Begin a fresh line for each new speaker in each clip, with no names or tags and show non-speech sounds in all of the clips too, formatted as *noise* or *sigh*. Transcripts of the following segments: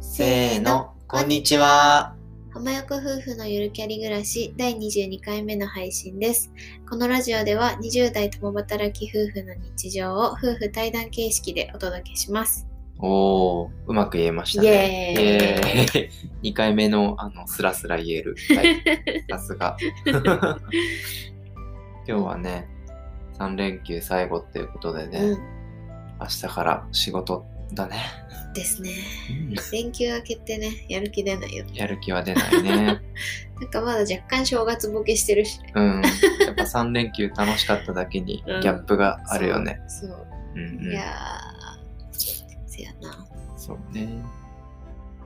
せーの、こんにちは。
浜横夫婦のゆるキャリ暮らし第22回目の配信です。このラジオでは20代共働き夫婦の日常を夫婦対談形式でお届けします。
おー、うまく言えましたね。
イエーイ
イエーイ2回目の、あの、スラスラ言える。はい。さすが。*laughs* 今日はね、3連休最後っていうことでね、
う
明日から仕事だね。
ん。ですね。
うん
連休明けてね、やる気出ないよね。
やる気は出ないね。*laughs*
なんかまだ若干正月ボケしてるしね。
うん。やっぱ3連休楽しかっただけに
うん
ギャップがあるよね。
そう。そう
うんうん
いやー、せやな。
そうね。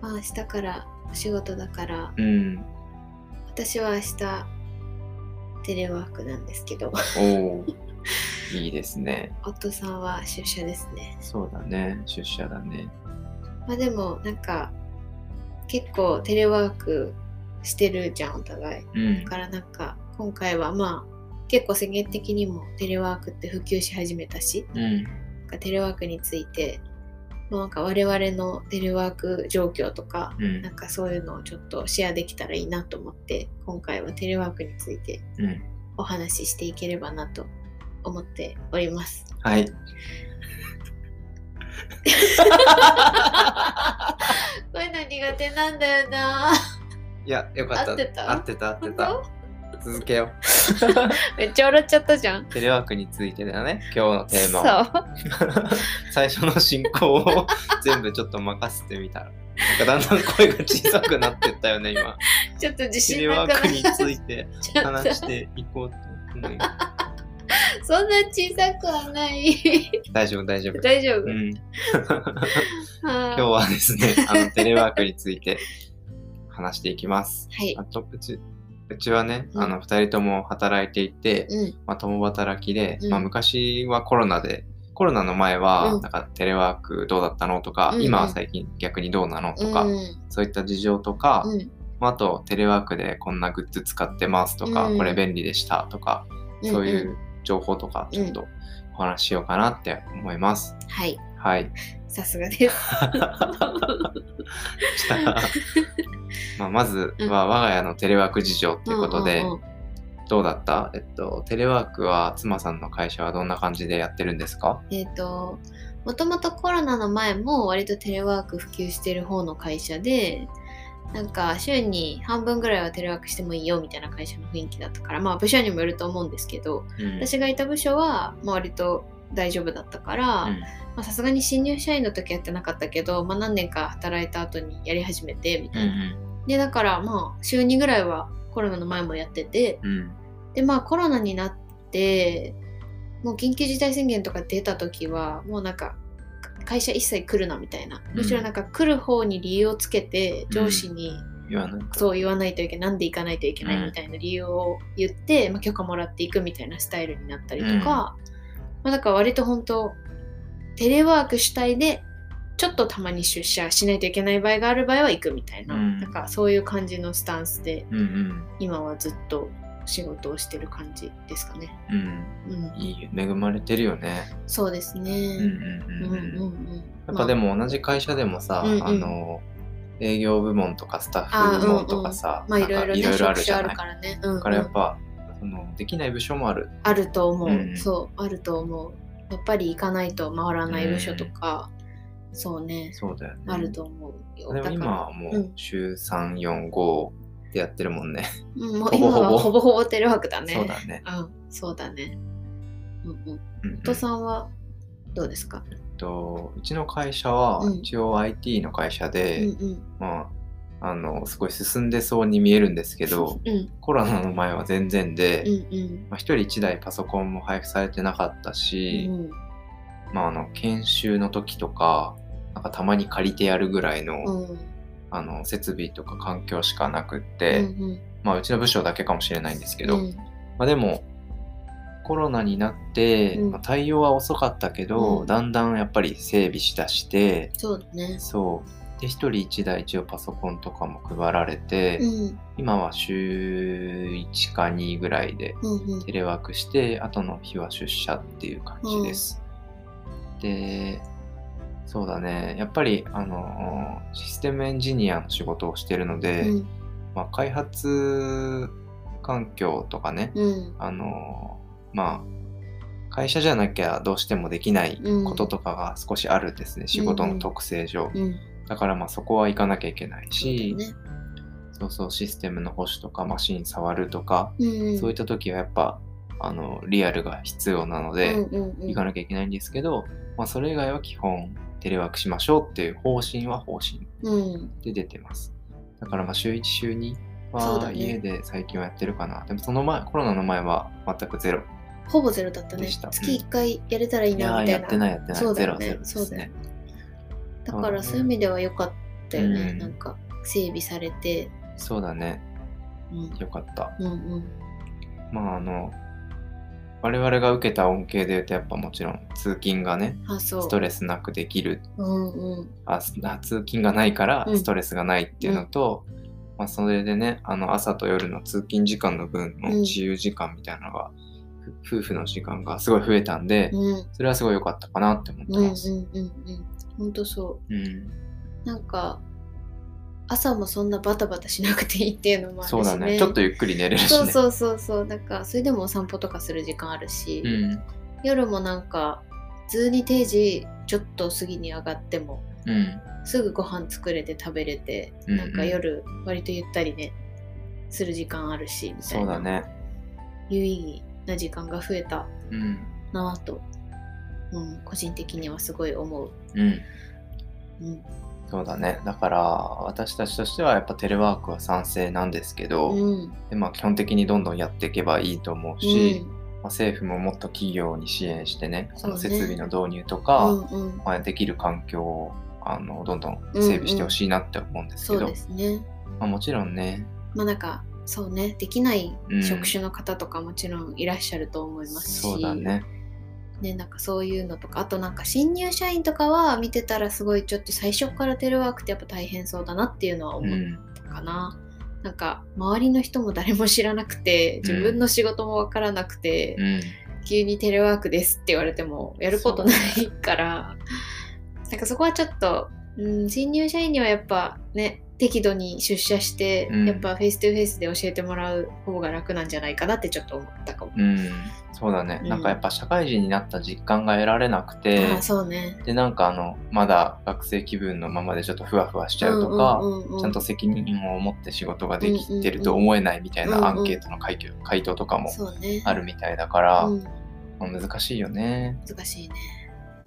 まあ明日からお仕事だから、
うん。
私は明日、テレワークなんですけど、
おー、いいですね。
夫さんは出社ですね。
そうだね。出社だね。
まあでもなんか結構テレワークしてるじゃんお互い。
うん
だ。からなんか今回はまあ結構世間的にもテレワークって普及し始めたし
うん。
なんかテレワークについてまあなんか我々のテレワーク状況とか
うん
なんかそういうのをちょっとシェアできたらいいなと思って今回はテレワークについて
うん。
お話ししていければなと思っております。
はい。*laughs*
こういうの苦手なんだよな。
いや、よかった。
合ってた？
合ってた、合ってた。
本
続けよ
当 *laughs* めっちゃ笑っちゃったじゃん
う。。テレワークについてだね、今日のテーマは。
そう。*laughs*
最初の進行を全部ちょっと任せてみたら。なんかだんだん声が小さくなってったよね、今。
ちょっと自
テ
信
レワ
なくな
ークについて話していこうと思います。
そんな小さくはない。
大丈夫、大丈夫。
大丈夫。
うん、
今 *laughs*
今日はですね、あのテレワークについて話していきます。
はい
あ。とうちうちはね、
うん
あの2人とも働いていて、
うん。
まあ、共働きで、
うん
まあ、昔はコロナでコロナの前は、
うん
なんかテレワークどうだったのとか、
うんうん
今は最近逆にどうなのとか、
うん。
そういった事情とか、
うん。
まあ、あとテレワークでこんなグッズ使ってますとか、
うん
これ便利でしたとか、そういう情報とかちょっとお話ししようかなって思います。
うん。はい。
はい。
さすがです。*laughs*
まあまずは我が家のテレワーク事情っていうことで、どうだった？えっと、テレワークは妻さんの会社はどんな感じでやってるんですか？
えっ、と、もともとコロナの前も割とテレワーク普及してる方の会社で、なんか週に半分ぐらいはテレワークしてもいいよみたいな会社の雰囲気だったから、まあ部署にもよると思うんですけど、
うん。
私がいた部署は、まあ、割と大丈夫だったから、さすがに新入社員の時やってなかったけど、まあ、何年か働いた後にやり始めてみたいな。でだからまあ週2ぐらいはコロナの前もやってて
うんうん。
でまあコロナになってもう緊急事態宣言とか出た時はもうなんか会社一切来るなみたいな、
うん。
むしろなんか来る方に理由をつけて上司に
言わないと。
そう言わないといけないなんで行かないといけないみたいな理由を言って、まあ、許可もらっていくみたいなスタイルになったりとか、
うん。
まあ、だから割と本当テレワーク主体でちょっとたまに出社しないといけない場合がある場合は行くみたいな,、
うん。
なんかそういう感じのスタンスで
うんうん。
今はずっと仕事をしてる感じですかね。
うん
うん、
いいよ恵まれてるよね。
そうですね。
うんうん
うん
うん
うん
うん
うん。
やっぱでも同じ会社でもさ、
うんうん
あの営業部門とかスタッフ部門とかさ、
まあいろいろね
いろいろあるじゃない？
るからね。うんうん
だからやっぱ、そのできない部署もある。
あると思う、
うん
そうあると思うやっぱり行かないと回らない部署とか、そうね
そうだよね。
あると思うよ
でも今はも
う
うん週3、4、5でやってるもんね。
うんもう今はほぼほぼテレワークだね。
そうだね。
うんそうだね。うんうん。
うんうん。
夫さんはどうですか、
えっとうちの会社は
うん。
一応 IT の会社で、
うんうん。
まあ、あのすごい進んでそうに見えるんですけど
うん。
コロナの前は全然で、
うんうん。
まあ、1人1台パソコンも配布されてなかったし、
うん。
まあ、あの研修の時とかなんかたまに借りてやるぐらいの,、
うん
あの設備とか環境しかなくっ
う
て、
ん。
まあ、うちの部署だけかもしれないんですけど、
うん。
まあ、でもコロナになって、
うん。
まあ対応は遅かったけど、
うん。
だんだんやっぱり整備しだして
そうだね。
そう。で1人1台一応パソコンとかも配られて、
うん。
今は週1か2ぐらいで
うんうん。
テレワークして後の日は出社っていう感じです。でそうだね。やっぱり、あのーシステムエンジニアの仕事をしてるので、
うん。
まあ、開発環境とかね、
うん。
あのーまあ、会社じゃなきゃどうしてもできないこととかが少しあるんですね、仕事の特性上。
うん。
だからまあそこは行かなきゃいけないし、
そうだね。
そうそうシステムの保守とかマシン触るとか、
うん。
そういった時はやっぱあのリアルが必要なので、
うんうんうん。
行かなきゃいけないんですけど、まあ、それ以外は基本テレワークしましょうっていう方針は方針
うん
で出てます。だからまあ週1週2は家で最近はやってるかな。でもその前、コロナの前は全くゼロ。
ほぼゼロだったね月1回やれたらいいなみたいな
やってないやってない。
そうだよね
ゼロゼロですね。
だからそういう意味では良かったよね、
うん
なんか整備されて
そうだね。
うん
よかった。
うんうん
まああの、我々が受けた恩恵で言うとやっぱもちろん通勤がね、ストレスなくできる。
うんうん。
あす通勤がないから
うん。
ストレスがないっていうのと、まあ、それでねあの朝と夜の通勤時間の分の
うん。
自由時間みたいなのが、ふ夫婦の時間がすごい増えたんで、
うん。
それはすごい良かったかなって思って
うんうん
ます。
うんうん。ほんとそ
う。ん。
うなんか朝もそんなバタバタしなくていいっていうのもあるし、ね、
そうだね。ちょっとゆっくり寝れるしね。
そうそうそうそう。なんかそれでもお散歩とかする時間あるし、
うん
夜もなんか普通に定時ちょっと過ぎに上がっても
うん
すぐご飯作れて食べれて、
うんうん。
なんか夜割とゆったりねする時間あるしみたいな。
そうだね。
有意義な時間が増えた
うん。
なぁと、うん、個人的にはすごい思う、
うん。
うん
そうだね。だから私たちとしてはやっぱテレワークは賛成なんですけど、
うん。
でまあ、基本的にどんどんやっていけばいいと思うし、まあ、政府ももっと企業に支援してね。その設備の導入とか、
うんうん。
まあ、できる環境をあのどんどん整備してほしいなって思うんですけど、
そうですね。
まあ、もちろんね、
まあなんかそうねできない
うん。
職種の方とかもちろんいらっしゃると思いますし、
そうだね。
ね、なんかそういうのとかあとなんか新入社員とかは見てたらすごいちょっと最初からテレワークってやっぱ大変そうだなっていうのは思っ
うん、
たかな、なんか周りの人も誰も知らなくて自分の仕事もわからなくて、
うん、
急にテレワークですって言われてもやることないから。なんかそこはちょっと、うん、新入社員にはやっぱね適度に出社して、
うん
やっぱ face to face で教えてもらう方が楽なんじゃないかなってちょっと思ったかも。
うん、そうだね、
うん
なんかやっぱ社会人になった実感が得られなくて、
ああそうね。
でなんかあのまだ学生気分のままでちょっとふわふわしちゃうとか、
うんうんうんうん
ちゃんと責任を持って仕事ができてると思えないみたいなアンケートの回答回答とかも。あるみたいだから、
うん、
まあ難しいよね。
難しいね。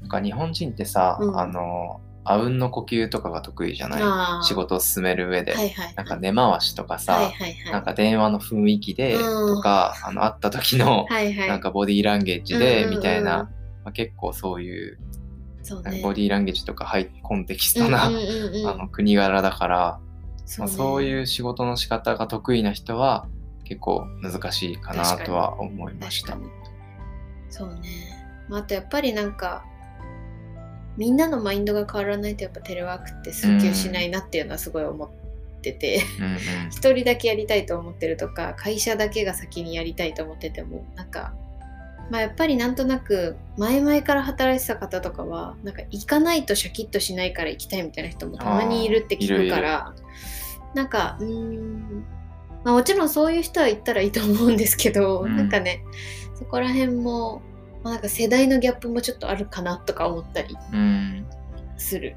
なんか日本人ってさ、
うん
あのあうんの呼吸とかが得意じゃない。仕事を進める上で、
はいはいはい。
なんか根回しとかさ、
はいはいはい。
なんか電話の雰囲気で
うん。
とか、あの会った時の
はいはい。
なんかボディーランゲージで
うんうんうん。
みたいな、まあ、結構そういう
そうね。
ボディーランゲージとかハイコンテキストな、
うんうんうんうん。*laughs*
あの国柄だから、
そうね。
まあ、そういう仕事の仕方が得意な人は結構難しいかなとは思いました。
そうね、まあ、あとやっぱりなんかみんなのマインドが変わらないとやっぱテレワークって普及しないなっていうのはすごい思ってて。
うんうん。
一人だけやりたいと思ってるとか会社だけが先にやりたいと思っててもなんかまあやっぱりなんとなく前々から働いてた方とかはなんか行かないとシャキッとしないから行きたいみたいな人もたまにいるって聞くからなんかうーんまあもちろんそういう人は行ったらいいと思うんですけど、
うん。
なんかねそこら辺も、まあ、なんか世代のギャップもちょっとあるかなとか思ったり
うん。
する。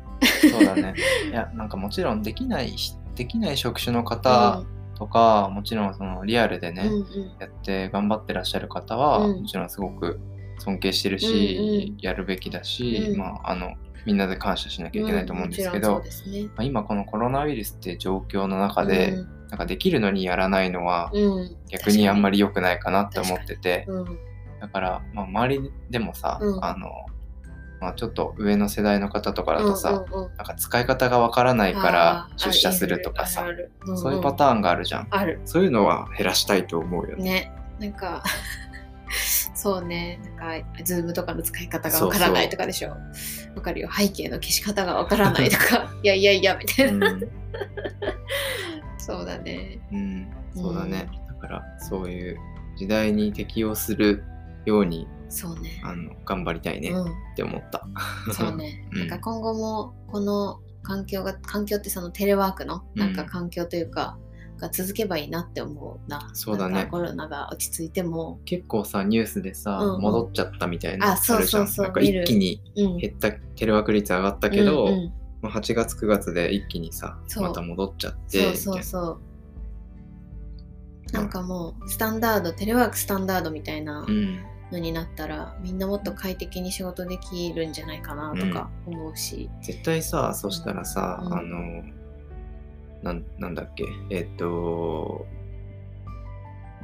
そうだね。*laughs* いや、なんかもちろんできないし、できない職種の方とか、もちろんそのリアルでね、
うんうん。
やって頑張ってらっしゃる方は、
うん。
もちろんすごく尊敬してるし、
うんうん。
やるべきだし、
うん。
まあ、あの、みんなで感謝しなきゃいけないと思うんですけど、
うですね。
まあ、今このコロナウイルスって状況の中で、なんかできるのにやらないのは、
うん。うん
逆にあんまり良くないかなって思ってて、だから、まあ、周りでもさ、
うん。
あの、まあ、ちょっと上の世代の方とかだとさ、
うんうんうん。
なんか使い方がわからないから出社するとかさそういうパターンがあるじゃん。
ある。
そういうのは減らしたいと思うよね。
ね。なんか *laughs* そうね。なんかズームとかの使い方がわからないとかでしょ。わかるよ。背景の消し方がわからないとか。*laughs* いやいやいやみたいな、
うん、
そうだね。
うん、そうだね。だからそういう時代に適応するように
そうね。
あの頑張りたいねっ
うん。
て思った。
そうね。
うん
なんか今後もこの環境が環境ってそのテレワークのなんか環境というか、が続けばいいなって思うな。
そうだね
コロナが落ち着いても、
結構さニュースでさ、
うんうん
戻っちゃったみたいな
あそうそうそう
なんか一気に
うん。
減ったテレワーク率上がったけど、
うんうん
まあ、8月9月で一気にさ
そう
また戻っちゃって
そうそうそう。なんかもうスタンダードテレワークスタンダードみたいな
なうん
のになったら、みんなもっと快適に仕事できるんじゃないかなとか思うし、
絶対さそしたらさ、
うん。
あのなんなんだっけ？えっ、と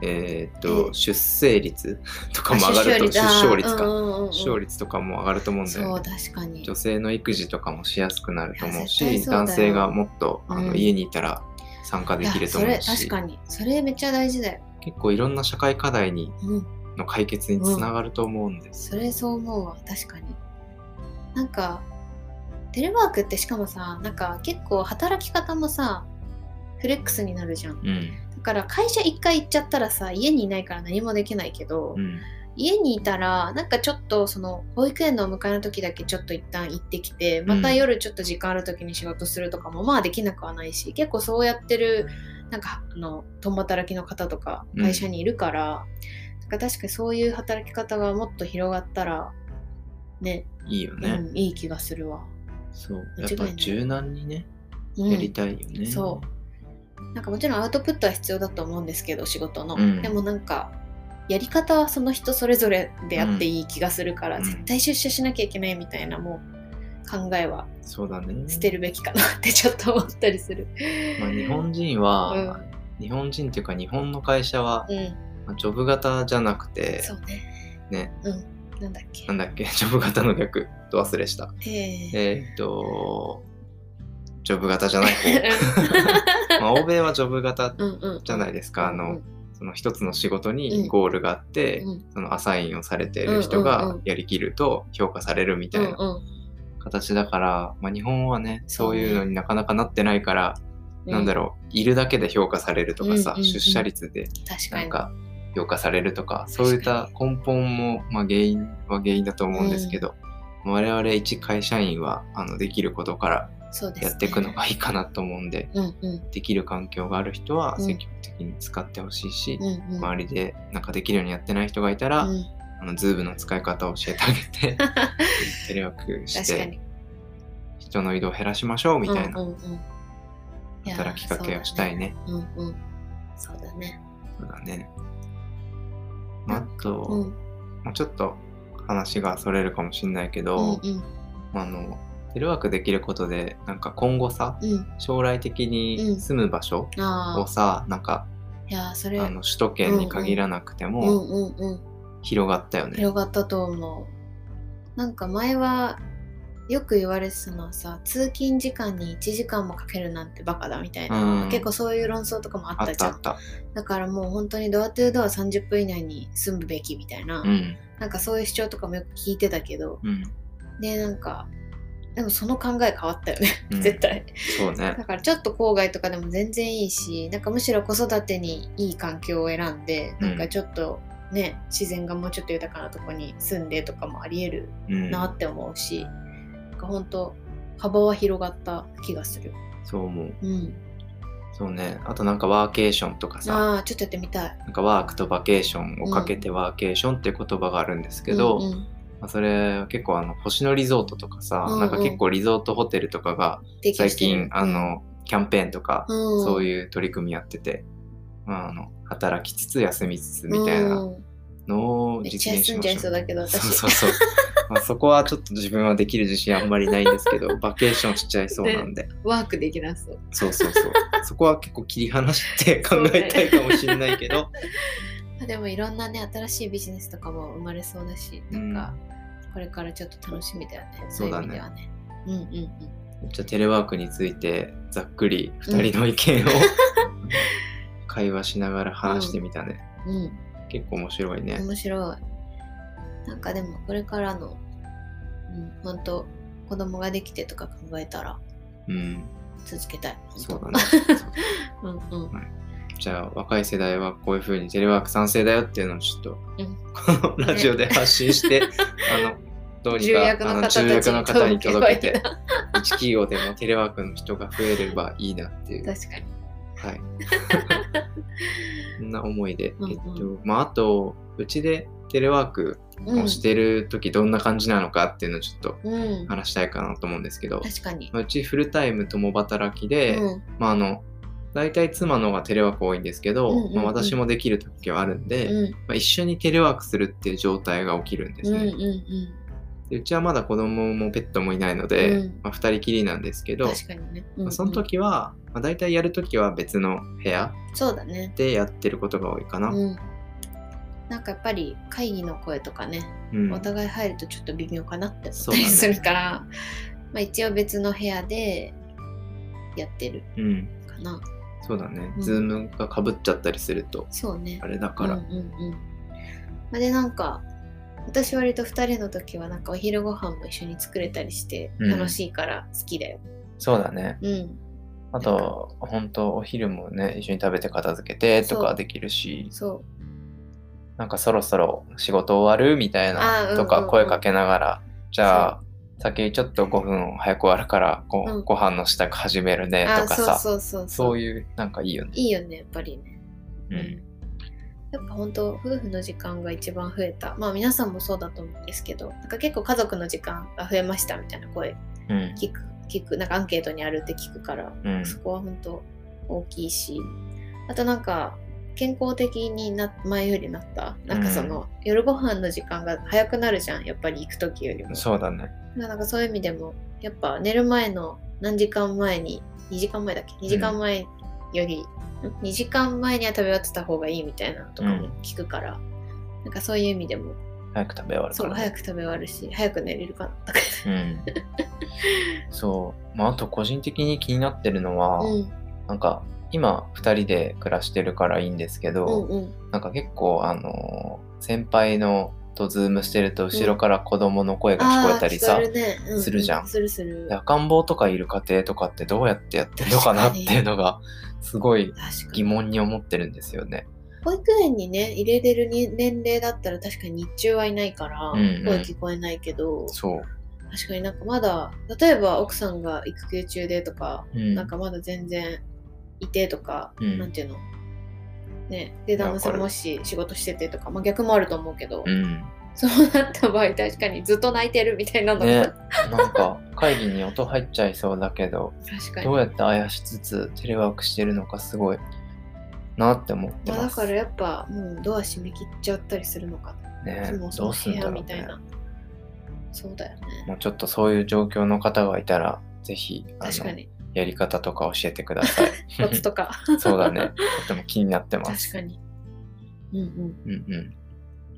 えっ、と、
え？
出生率 *laughs* とか
あ
も上がると出生率。か、出生率とかも上がると思うんだ
そう
よね
確かに。
女性の育児とかもしやすくなると思うし男性がもっとあの、
うん。
家にいたら参加できると思うし。
確かに。それめっちゃ大事だよ、
結構いろんな社会課題に
うん、
の解決につながると思うんです、
それそう思うわ確かに。なんかテレワークってしかもさなんか結構働き方もさフレックスになるじゃん。
うん。
だから会社一回行っちゃったらさ家にいないから何もできないけど、
うん。
家にいたらなんかちょっとその保育園のお迎えの時だけちょっと一旦行ってきてまた夜ちょっと時間ある時に仕事するとかもまあできなくはないし結構そうやってるなんかあの共働きの方とか
うん。
会社にいるから、なんか確かにそういう働き方がもっと広がったらね。
いいよね、
うん、いい気がするわ。
そう。やっぱ柔軟にね
うん。
やりたいよね、
そう。なんかもちろんアウトプットは必要だと思うんですけど仕事の、
うん。
でもなんかやり方はその人それぞれであっていい気がするから、
うん。
絶対出社しなきゃいけないみたいなもう考えは
そうだね。
捨てるべきかなってちょっと思ったりする。
まあ、日本人は、日本人っていうか日本の会社は、
うん、
まあジョブ型じゃなくて
そうね。
ね。
うん、なんだっけ。
なんだっけ？*laughs* ジョブ型の逆ど忘れした。
えー。
えーっとジョブ型じゃない方。*laughs* *laughs* まあ欧米はジョブ型
うんうん、
じゃないですか。あのその一つの仕事に
うん。
ゴールがあって、
うん
そのアサインをされている人
うんうん
が
うん。
やりきると評価されるみたいな
うんうん。
形だから、まあ、日本はねそういうのになかなかなってないから、
うん、
なんだろう。いるだけで評価されるとかさ、
うんうんうん。
出社率で
確かに。
なんか評価されるとかそういった根本も、まあ、原因は原因だと思うんですけど、我々一会社員はあのできることから。やっていくのがいいかなと思うんで、
うんうん
できる環境がある人は
うん
積極的に使ってほしいし、
うんうん。
周りでなんかできるようにやってない人がいたら、
うん
あのズームの使い方を教えてあげてテレワークして。人の移動を減らしましょうみたいな働きかけをしたいね。
うんうん。そうだね。
そうだね。まあ、あと、
うん
まあちょっと話がそれるかもしれないけど、
うん
あのテレワークできることでなんか今後さ
うん。うん。
将来的に住む場所。をさ、なんか
いや、それ、
あの首都圏に限らなくて
う
も
んうんうん。
広がったよね。
広がったと思う。なんか前は、よく言われてたのはさ、通勤時間に1時間もかけるなんてバカだみたいな。
うん
結構そういう論争とかもあ
あ
っじゃん。だからもう本当にドアトゥードア30分以内に住むべきみたいな、
うん。
なんかそういう主張とかもよく聞いてたけど、
うん。
で、なんか、でもその考え変わったよね、
うん *laughs*
絶対。
そうね
だ。からちょっと郊外とかでも全然いいしなんかむしろ子育てにいい環境を選んで
うん
なんかちょっとね、自然がもうちょっと豊かなとこに住んでとかもありえる
うん。
なって思うし、なんか本当幅は広がった気がする。
そう思う。
うん。
そうね。あとなんかワーケーションとかさ、
ああちょっとやってみたい。
なんかワークとバケーションをかけてワーケーションっていう言葉があるんですけど、
うんうん
まあ、それ結構あの星野リゾートとかさ、
うんうん
なんか結構リゾートホテルとかが最近あ、のキャンペーンとか、
うん、
そう
う
いう取り組みやってて、まあ、あの働きつつ休みつつみたいなのを
めっちゃ
実現しましょう。
休んじゃいそうだけど私。
そうそうそう。*laughs* まあそこはちょっと自分はできる自信あんまりないんですけど、*laughs* バケーションしちゃいそうなんで、
ワークできなそう。
そうそうそう。そこは結構切り離して考えたいかもしれないけど、
まあでもいろんなね新しいビジネスとかも生まれそうだしなんかこれからちょっと楽しみだよね、そういう意味ではね。うんうんうん。
じゃあテレワークについてざっくり2人の意見を、*laughs* 会話しながら話してみたね。
うん、
結構面白いね。
面白い。なんかでもこれからの、うん、本当子供ができてとか考えたら
うん、
続けたい。
そうだね。*laughs*
うんうん。
はいじゃあ若い世代はこういうふうにテレワーク賛成だよっていうのをちょっと、
うん
このラジオで発信して、あのどうに
重
かあの
役
重役の方に届けて
届けばいいな
一企業でもテレワークの人が増えればいいなっていう、
確かに。
はい、*laughs* そんな思いで、
うんうん。
えっとまあ、あとうちでテレワーク
うん。
をしてる時どんな感じなのかっていうのをちょっと
うん、
話したいかなと思うんですけど、
確かに。
まあうちフルタイム共働きで、
うん。
まああの大体妻の方がテレワーク多いんですけど、
うんうんうん。
まあ、私もできる時はあるんで、
うん。
まあ、一緒にテレワークするっていう状態が起きるんですね。
うんうんうん。
でうちはまだ子供もペットもいないので、
うん
まあ、2人きりなんですけど、
確かにね。うんうん
まあ、その時は、まあ、大体やる時は別の部屋
そうだね。
でやってることが多いかな。
うん。なんかやっぱり会議の声とかね、
うん
お互い入るとちょっと微妙かなって思ったりするから、まあ一応別の部屋でやってる
うん
かな。
そうだね、
うん
ズームがかぶっちゃったりすると
そうね
あ。れだから、
うんうんうん。まあでなんか私割と2人の時はなんかお昼ご飯も一緒に作れたりして
うん
楽しいから好きだよ。
そうだね
うん。
あと本当お昼もね一緒に食べて片付けてとかできるし
そ
なんかそろそろ仕事終わるみたいな
うん
とか声かけながら、じゃあ先ちょっと5分早く終わるからご,、
うん
ご飯の支度始める
う。
ね
あ
とかさ
そう。
いうなんかいいよね。
いいよね、やっぱりね。
うん
やっぱ本当夫婦の時間が一番増えた。まあ皆さんもそうだと思うんですけどなんか結構家族の時間が増えましたみたいな声
うん。
聞く聞くなんかアンケートにあるって聞くから、
うん。
そこは本当大きいし。あとなんか健康的にな前よりなったなんかその、夜ご飯の時間が早くなるじゃんやっぱり行く時よりも。
そうだね。
なんかそういう意味でもやっぱ寝る前の何時間前に2時間前だっけ？2時間前より、2時間前には食べ終わってた方がいいみたいなのとかも聞くから、なんかそういう意味でも
早く食べ終わるから、ね。
そう早く食べ終わるし早く寝れるかなとか
うん。そう。まあ、あと個人的に気になってるのは、
うん
なんか今2人で暮らしてるからいいんですけど、
うんうん
なんか結構あのー先輩のとズームしてると後ろから子供の声が聞こえたりさ、するじゃん。
するする。
で赤ん坊とかいる家庭とかってどうやってやってるのかなっていうのが *laughs* すごい疑
に。
問に思ってるんですよね。
保育園にね入れれるに年齢だったら確かに日中はいないから、
うんうん。
声聞こえないけど。
そう。
確かになんかまだ例えば奥さんが育休中でとか、
うん。
なんかまだ全然いてとか、
うん。
なんていうの？ね。で
や
旦那さんもし仕事しててとか、まあ、逆もあると思うけど、
うん。
そうなった場合確かにずっと泣いてるみたいなのが、
ね。なんか会議に音入っちゃいそうだけど、
確かに。
どうやってあやしつつテレワークしてるのかすごいなって思って
まあ、
ます。
だからやっぱもうドア閉め切っちゃったりするのか。
ね
もうその部
どうすんだろうね。
屋みたいな、。そうだよね。
もうちょっとそういう状況の方がいたら、ぜひあの
確かに
やり方とか教えてください。
コツとか。*laughs*
そうだね。とても気になってます。
確かに。うん
うん。うん。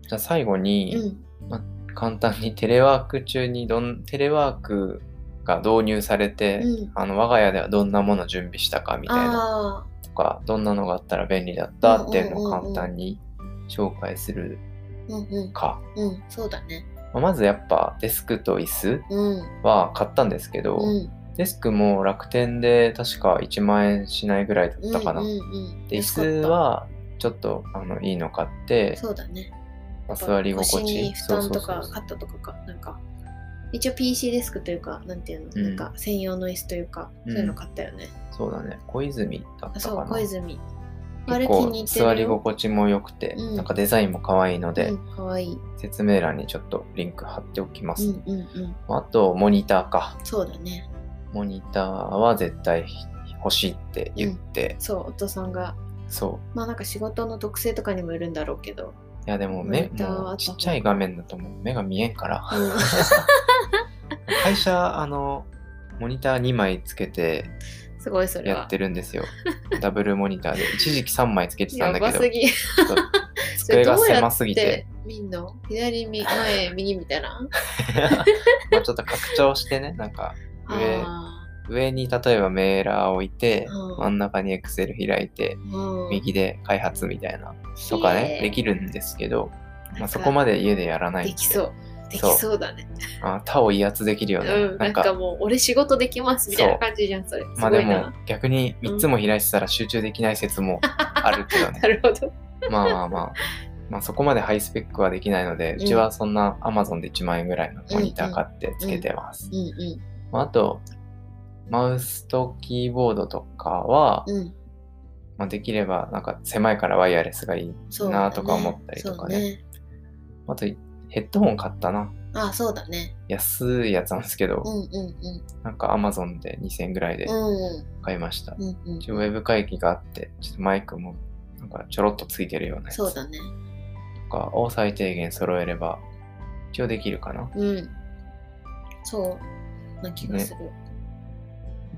じゃあ最後に、
うん。うん
簡単にテレワーク中にどんテレワークが導入されて、
うん。
あの我が家ではどんなもの準備したかみたいな
あ
とかどんなのがあったら便利だったっていうのを
うんうんうんうん。
簡単に紹介する
あうんうん。
か、
うんそうだね。
まあまずやっぱデスクと椅子
うん。
は買ったんですけど、
うん
デスクも楽天で確か1万円しないぐらいだったかな、
うんうんうん。
で椅子はちょっとあのいいの買って
そうだね。
まあ座り心地
負担とかカットとかかなんか一応 PC デスクというかなんていうの、
うん。
なんか専用の椅子というか
うん。
そういうの買ったよね、
そうだね。小泉だった
あそう小泉。
結構座り心地も良くて、
うん。
なんかデザインも可愛いので、
うんいい。
説明欄にちょっとリンク貼っておきます、
うんうんうん。
あとモニターか。
そうだね
モニターは絶対欲しいって言って、
そうお父さんが。
そう。
まあなんか仕事の特性とかにもよるんだろうけど、
いやでも目もうちっちゃい画面だともう目が見えんから。
うん、
会社あのモニター2枚つけて
すごいそれは。
やってるんですよ。ダブルモニターで。一時期3枚つけてたんだけど。机が狭すぎて。
見んの？左右前右みたいな？*laughs*
まあちょっと拡張してねなんか上
あ
上に例えばメーラーを置いて、
うん
真ん中に Excel 開いて
ーうん
右で開発みたいなとかねできるんですけど、まあ、そこまで家でやらないんで
できそうでき
そう
だね。
あ他を威圧できるよね。
うん、なんかもう俺仕事できますみたいな感じじゃん、それ。す
まあでも。逆に3つも開いてたら集中できない説もあるけどね *laughs*
な。るほど。
まあまあまあ。まあそこまでハイスペックはできないので、うちはそんな Amazon で1万円ぐらいのモニター買ってつけてます。
うんう
まあ、あと、マウスとキーボードとかは、
ん。うん。
まあ、できればなんか狭いからワイヤレスがいいなとか思ったりとかね。
そうね。
あとヘッドホン買ったな。
あ、そうだね。
安いやつなんですけど、
うんうんうん。
なんか Amazon で2000円ぐらいで
うん
買いました。
うんうん。
ウェブ会議があって、ちょっとマイクもなんかちょろっとついてるようなやつ
そうだね。
とかを最低限揃えれば一応できるかな。
うん。そうな気がする。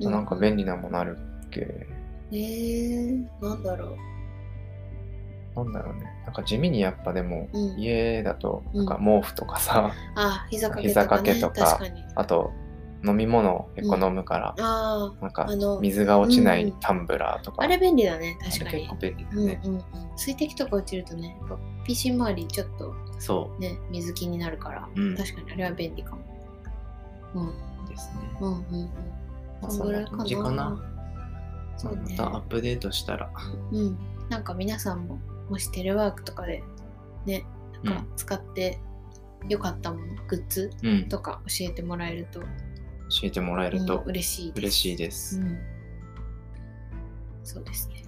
う
なんか便利なものあるっけ
えー、なんだろう。
なんだろうね。なんか地味にやっぱでも、
うん
家だと
うん
なんか毛布とかさ、
あ、膝掛け
膝
とか、ね。
とか。あと飲み物を結構飲むから、
あ
なんか水が落ちな
うん
いタンブラーとか、
あれ便利だね、確かに
結構。便利だ
うん
ね。
うんうん。水滴とか落ちるとね、やっぱ PC 周りちょっと
そ
ね、水気になるから、
うん
確かにあれは便利かも。うん
うですね。
うんうんうん。
まあ
そんぐらいかな。
かな。
そうね。
またアップデートしたら、
うん。なんか皆さんも、もしテレワークとかで、ね、なんか使ってよかったもの、グッズ
うん、
とか教えてもらえると、
教えてもらえると
うん嬉しいです。
嬉しいです。
うん。そうですね。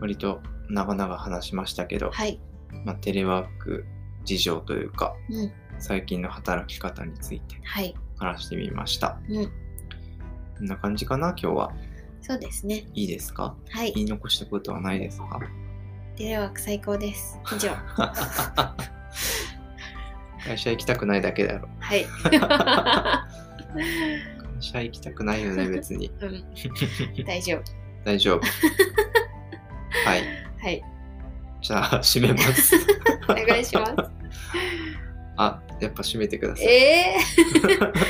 割と長々話しましたけど、
はい。
まあ、テレワーク事情というか、
うん。
最近の働き方について
はい。
話してみました。
うん。
こんな感じかな、今日は。
そうですね。
いいですか？
はい。
言い残したことはないですか？
テレワーク最高です。以上。*laughs*
会社行きたくないだけだろ。
はい。
会社行きたくないよね、*laughs* 別に。
うん。大丈夫。*laughs*
大丈夫。はい。
はい。
じゃあ、閉めます。
お願いします。
あ、やっぱ閉めてください。
えー、はい。浜や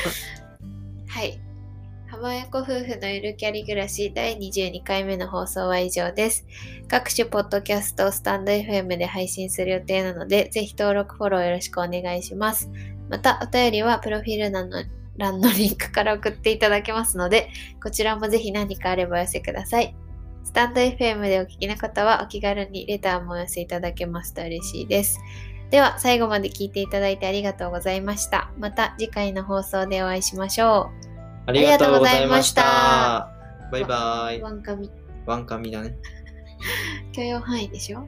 子夫婦のゆるキャリ暮らし第22回目の放送は以上です。各種ポッドキャスト、スタンド FM で配信する予定なので、ぜひ登録、フォローよろしくお願いします。また、お便りはプロフィール欄の欄のリンクから送っていただけますので、こちらもぜひ何かあればお寄せください。スタンド FM でお聞きの方はお気軽にレターもお寄せいただけますと嬉しいです。では最後まで聞いていただいてありがとうございました。また次回の放送でお会いしましょう
ありがとうございました。バイバ
う。
イ。
ワンカミ
ワンカミだね。*laughs*
許容範囲でしょ？